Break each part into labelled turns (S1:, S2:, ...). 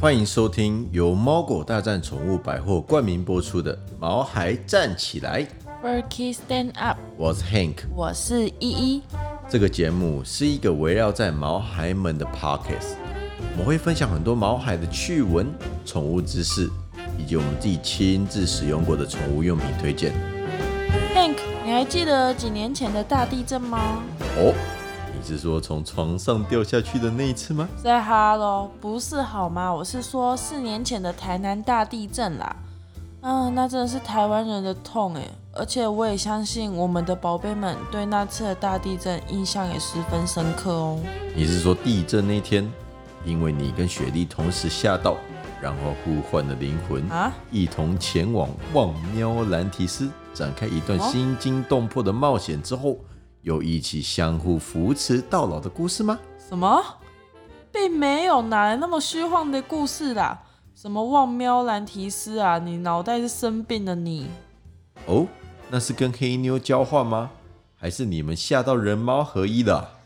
S1: 欢迎收听由猫狗大战宠物百货冠名播出的《毛孩站起来》
S2: ，Berkey Stand Up，
S1: 我是 Hank。
S2: 我是依依。
S1: 这个节目是一个围绕在毛孩们的 Pockets，我们会分享很多毛孩的趣闻、宠物知识，以及我们自己亲自使用过的宠物用品推荐。
S2: Hank，你还记得几年前的大地震吗？
S1: 哦，你是说从床上掉下去的那一次吗？
S2: 在哈喽，不是好吗？我是说四年前的台南大地震啦。啊，那真的是台湾人的痛哎，而且我也相信我们的宝贝们对那次的大地震印象也十分深刻哦。
S1: 你是说地震那天，因为你跟雪莉同时吓到，然后互换了灵魂，
S2: 啊？
S1: 一同前往望喵兰提斯，展开一段
S2: 哦
S1: 心惊动魄的冒险之后，又一起相互扶持到老的故事吗？
S2: 什么？并没有，哪来那么虚幻的故事啦？什么望喵兰提斯啊？你脑袋是生病了你？
S1: 哦，那是跟黑妞交换吗？还是你们吓到人猫合一了？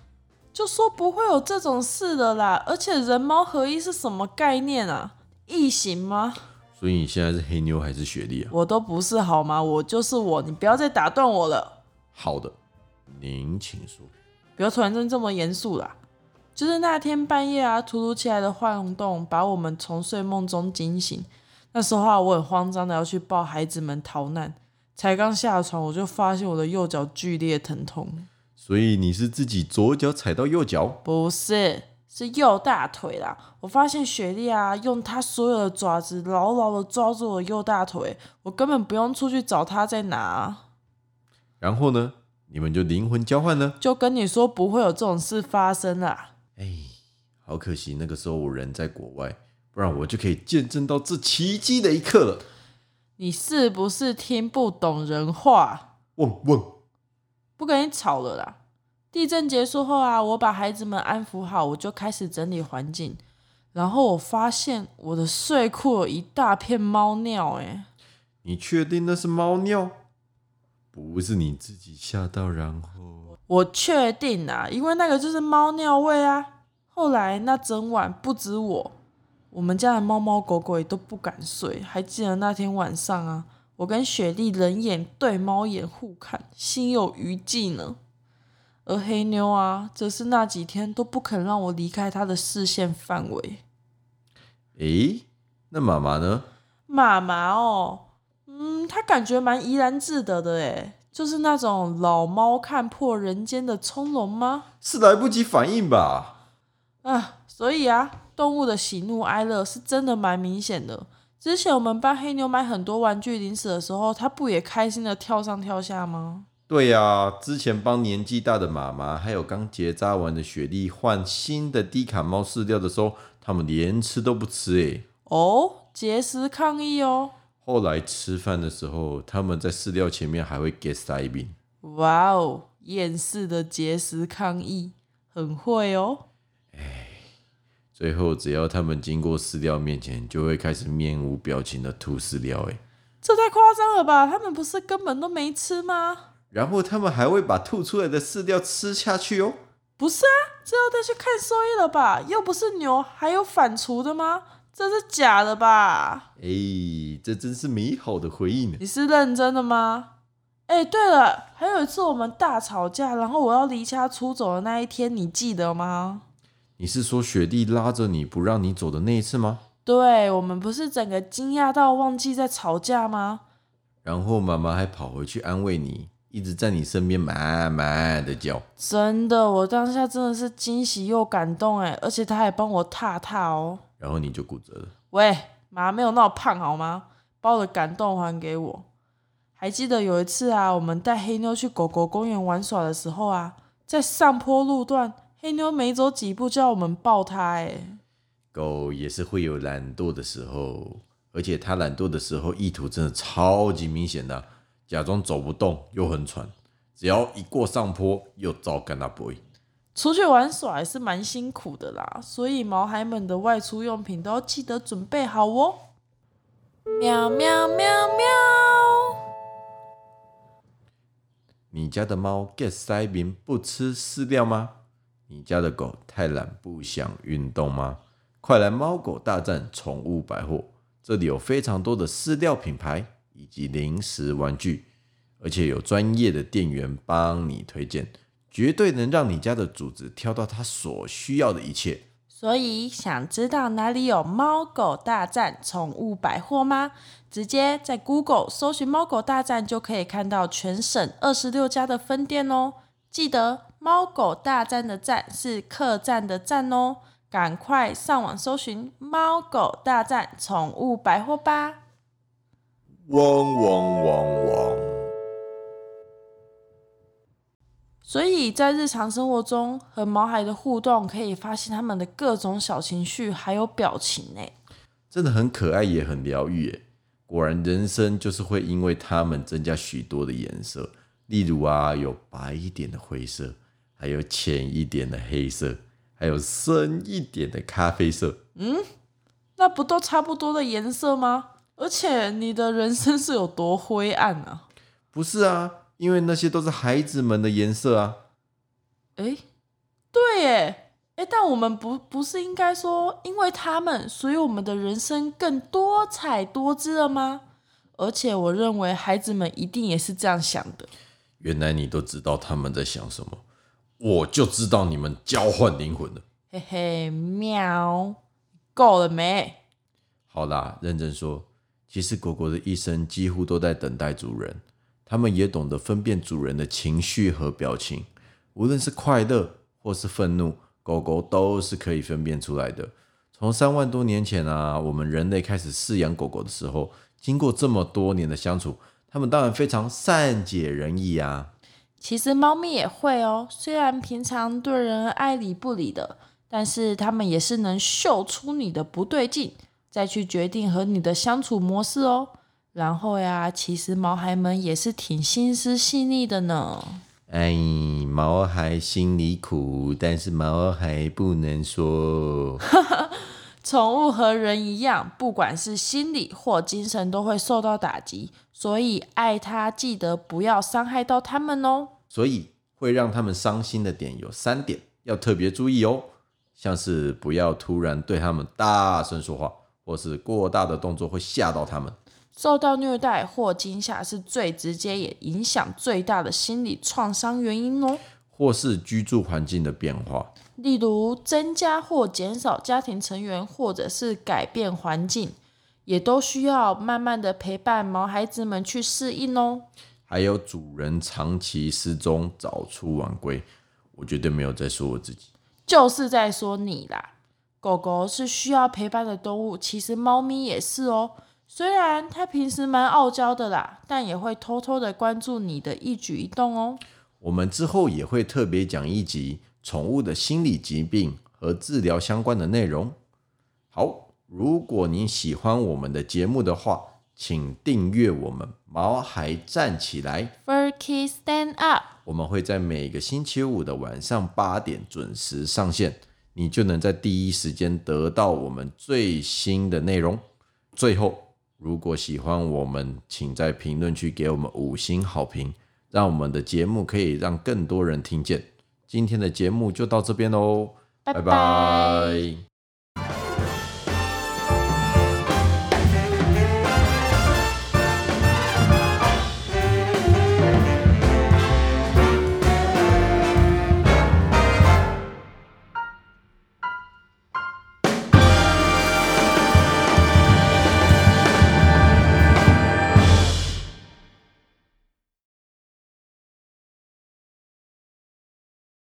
S2: 就说不会有这种事的啦。而且人猫合一是什么概念啊？异形吗？
S1: 所以你现在是黑妞还是雪莉啊？
S2: 我都不是好吗？我就是我，你不要再打断我了。
S1: 好的，您请说。
S2: 不要突然间这么严肃啦。就是那天半夜啊，突如其来的晃动把我们从睡梦中惊醒。那时候啊，我很慌张的要去抱孩子们逃难，才刚下床我就发现我的右脚剧烈疼痛。
S1: 所以你是自己左脚踩到右脚？
S2: 不是，是右大腿啦！我发现雪莉啊，用她所有的爪子牢牢的抓住我右大腿，我根本不用出去找她在哪啊、
S1: 然后呢？你们就灵魂交换呢？
S2: 就跟你说不会有这种事发生啦。
S1: 哎，好可惜，那个时候我人在国外，不然我就可以见证到这奇迹的一刻了。
S2: 你是不是听不懂人话？
S1: 汪汪！
S2: 不跟你吵了啦。地震结束后啊，我把孩子们安抚好，我就开始整理环境。然后我发现我的睡裤有一大片猫尿、欸，
S1: 你确定那是猫尿？不是你自己吓到，然后
S2: 我确定啊，因为那个就是猫尿味啊。后来那整晚不止我，我们家的猫猫狗狗也都不敢睡。还记得那天晚上啊，我跟雪莉人眼对猫眼互看，心有余悸呢。而黑妞啊，则是那几天都不肯让我离开她的视线范围。
S1: 诶，那妈妈呢？
S2: 妈妈哦，嗯，她感觉蛮怡然自得的诶，就是那种老猫看破人间的从容吗？
S1: 是来不及反应吧？
S2: 啊，所以啊，动物的喜怒哀乐是真的蛮明显的。之前我们帮黑牛买很多玩具零食的时候，它不也开心的跳上跳下吗？
S1: 对呀、之前帮年纪大的妈妈还有刚结扎完的雪莉换新的低卡猫饲料的时候，他们连吃都不吃诶。
S2: 哦，节食抗议哦！
S1: 后来吃饭的时候，他们在饲料前面还会给塞饼。
S2: 哇哦，厌世的节食抗议，很会哦。
S1: 最后，只要他们经过饲料面前，就会开始面无表情的吐饲料。诶，
S2: 这太夸张了吧？他们不是根本都没吃吗？
S1: 然后他们还会把吐出来的饲料吃下去哦。
S2: 不是啊，这要再去看兽医了吧？又不是牛，还有反刍的吗？这是假的吧？
S1: 哎，这真是美好的回忆呢。
S2: 你是认真的吗？哎、对了，还有一次我们大吵架，然后我要离家出走的那一天，你记得吗？
S1: 你是说雪莉拉着你不让你走的那一次吗？
S2: 对，我们不是整个惊讶到忘记在吵架吗？
S1: 然后妈妈还跑回去安慰你，一直在你身边慢慢的叫。
S2: 真的，我当下真的是惊喜又感动哎，而且他还帮我踏踏哦。
S1: 然后你就骨折了。
S2: 喂，妈没有那么胖好吗？把我的感动还给我。还记得有一次啊，我们带黑妞去狗狗公园玩耍的时候啊，在上坡路段，黑妞没走几步就要我们抱它哎。
S1: 狗也是会有懒惰的时候，而且它懒惰的时候意图真的超级明显的，假装走不动又很喘，只要一过上坡又照干那不会。
S2: 出去玩耍还是蛮辛苦的啦，所以毛孩们的外出用品都要记得准备好哦。喵喵喵喵，
S1: 你家的猫 get 塞饼不吃饲料吗？你家的狗太懒不想运动吗？快来猫狗大战宠物百货，这里有非常多的饲料品牌以及零食玩具，而且有专业的店员帮你推荐，绝对能让你家的主子挑到他所需要的一切。
S2: 所以想知道哪里有猫狗大战宠物百货吗？直接在 Google 搜寻“猫狗大战”就可以看到全省二十六家的分店哦。记得“猫狗大战”的“战”是客栈的“站”哦，赶快上网搜寻“猫狗大战宠物百货”吧。
S1: 汪汪汪汪！
S2: 所以在日常生活中和毛孩的互动，可以发现他们的各种小情绪还有表情呢。
S1: 真的很可爱，也很疗愈诶。果然，人生就是会因为它们增加许多的颜色。例如啊，有白一点的灰色，还有浅一点的黑色，还有深一点的咖啡色。
S2: 嗯那不都差不多的颜色吗？而且你的人生是有多灰暗啊？
S1: 不是啊，因为那些都是孩子们的颜色啊。
S2: 诶，对耶，诶，但我们不不是应该说，因为他们，所以我们的人生更多彩多姿了吗？而且我认为孩子们一定也是这样想的。
S1: 原来你都知道他们在想什么，我就知道你们交换灵魂了。
S2: 嘿嘿，喵，够了没？
S1: 好啦，认真说，其实果果的一生几乎都在等待主人，它们也懂得分辨主人的情绪和表情，无论是快乐或是愤怒，狗狗都是可以分辨出来的。从三万多年前啊，我们人类开始饲养狗狗的时候，经过这么多年的相处，它们当然非常善解人意啊。
S2: 其实猫咪也会哦，虽然平常对人爱理不理的，但是它们也是能嗅出你的不对劲，再去决定和你的相处模式哦。然后呀，其实毛孩们也是挺心思细腻的呢。
S1: 哎，毛孩心里苦，但是毛孩不能说。
S2: 宠物和人一样，不管是心理或精神都会受到打击，所以爱它记得不要伤害到它们哦。
S1: 所以会让他们伤心的点有三点，要特别注意哦。像是不要突然对他们大声说话，或是过大的动作会吓到他们。
S2: 受到虐待或惊吓是最直接也影响最大的心理创伤原因哦。
S1: 或是居住环境的变化，
S2: 例如增加或减少家庭成员，或者是改变环境，也都需要慢慢的陪伴毛孩子们去适应哦。
S1: 还有主人长期失踪、早出晚归，我绝对没有在说我自己。
S2: 就是在说你啦。狗狗是需要陪伴的动物，其实猫咪也是哦。虽然他平时蛮傲娇的啦，但也会偷偷的关注你的一举一动哦。
S1: 我们之后也会特别讲一集宠物的心理疾病和治疗相关的内容。好，如果你喜欢我们的节目的话，请订阅我们毛孩站起来。
S2: ，Fur Kids stand up，
S1: 我们会在每个星期五的晚上八点准时上线，你就能在第一时间得到我们最新的内容。最后，如果喜欢我们，请在评论区给我们五星好评，让我们的节目可以让更多人听见。今天的节目就到这边喽，
S2: 拜
S1: 拜拜